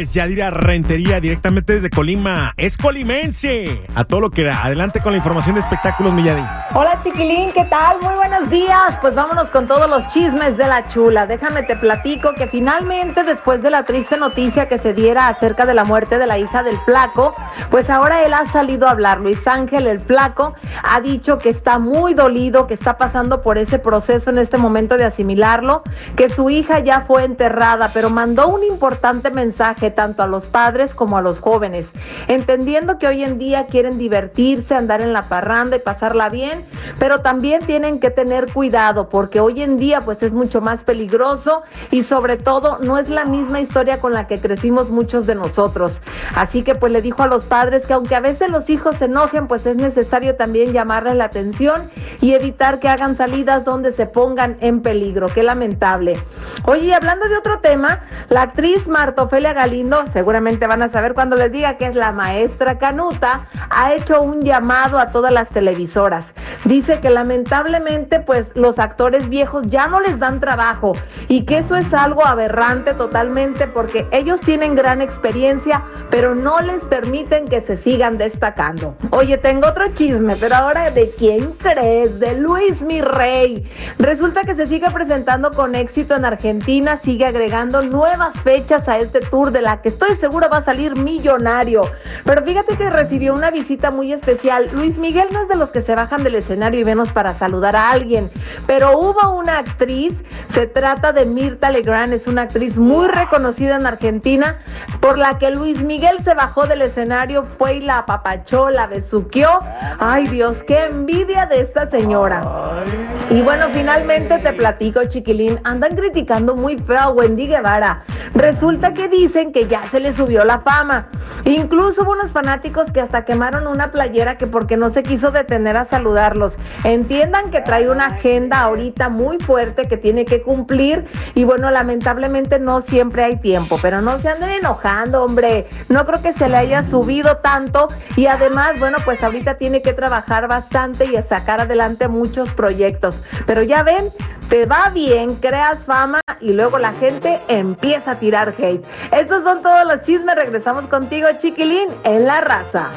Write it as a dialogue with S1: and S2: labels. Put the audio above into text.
S1: es Yadira Rentería, directamente desde Colima. Es colimense. A todo lo que da. Adelante con la información de espectáculos, Milladi.
S2: Hola, chiquilín, ¿qué tal? Muy buenos días. Pues vámonos con todos los chismes de la chula. Déjame te platico que finalmente, después de la triste noticia que se diera acerca de la muerte de la hija del flaco, pues ahora él ha salido a hablar. Luis Ángel, el flaco, ha dicho que está muy dolido, que está pasando por ese proceso en este momento de asimilarlo, que su hija ya fue enterrada, pero mandó un importante mensaje tanto a los padres como a los jóvenes, entendiendo que hoy en día quieren divertirse, andar en la parranda y pasarla bien, pero también tienen que tener cuidado porque hoy en día pues es mucho más peligroso y sobre todo no es la misma historia con la que crecimos muchos de nosotros. Así que pues le dijo a los padres que aunque a veces los hijos se enojen, pues es necesario también llamarles la atención y evitar que hagan salidas donde se pongan en peligro. Qué lamentable. Oye, hablando de otro tema, la actriz Marta Ofelia Galindo, seguramente van a saber cuando les diga que es la maestra Canuta, ha hecho un llamado a todas las televisoras. Dice que lamentablemente pues los actores viejos ya no les dan trabajo y que eso es algo aberrante totalmente porque ellos tienen gran experiencia, pero no les permiten que se sigan destacando. Oye, tengo otro chisme, pero ahora ¿de quién crees? De Luis mi rey. Resulta que se sigue presentando con éxito en Argentina, sigue agregando nuevas fechas a este tour de la que estoy segura va a salir millonario. Pero fíjate que recibió una visita muy especial. Luis Miguel no es de los que se bajan del escenario y menos para saludar a alguien, pero hubo una actriz, se trata de Mirta Legrand, es una actriz muy reconocida en Argentina, por la que Luis Miguel se bajó del escenario, fue y la apapachó, la besuqueó. Ay Dios, qué envidia de esta señora. Y bueno, finalmente te platico, chiquilín, andan criticando muy feo a Wendy Guevara. Resulta que dicen que ya se le subió la fama. Incluso hubo unos fanáticos que hasta quemaron una playera que porque no se quiso detener a saludarlos. Entiendan que trae una ahorita muy fuerte que tiene que cumplir y bueno, lamentablemente no siempre hay tiempo, pero no se anden enojando, hombre. No creo que se le haya subido tanto y además, bueno, pues ahorita tiene que trabajar bastante y sacar adelante muchos proyectos. Pero ya ven, te va bien, creas fama y luego la gente empieza a tirar hate. Estos son todos los chismes. Regresamos contigo, chiquilín, en.
S3: La raza.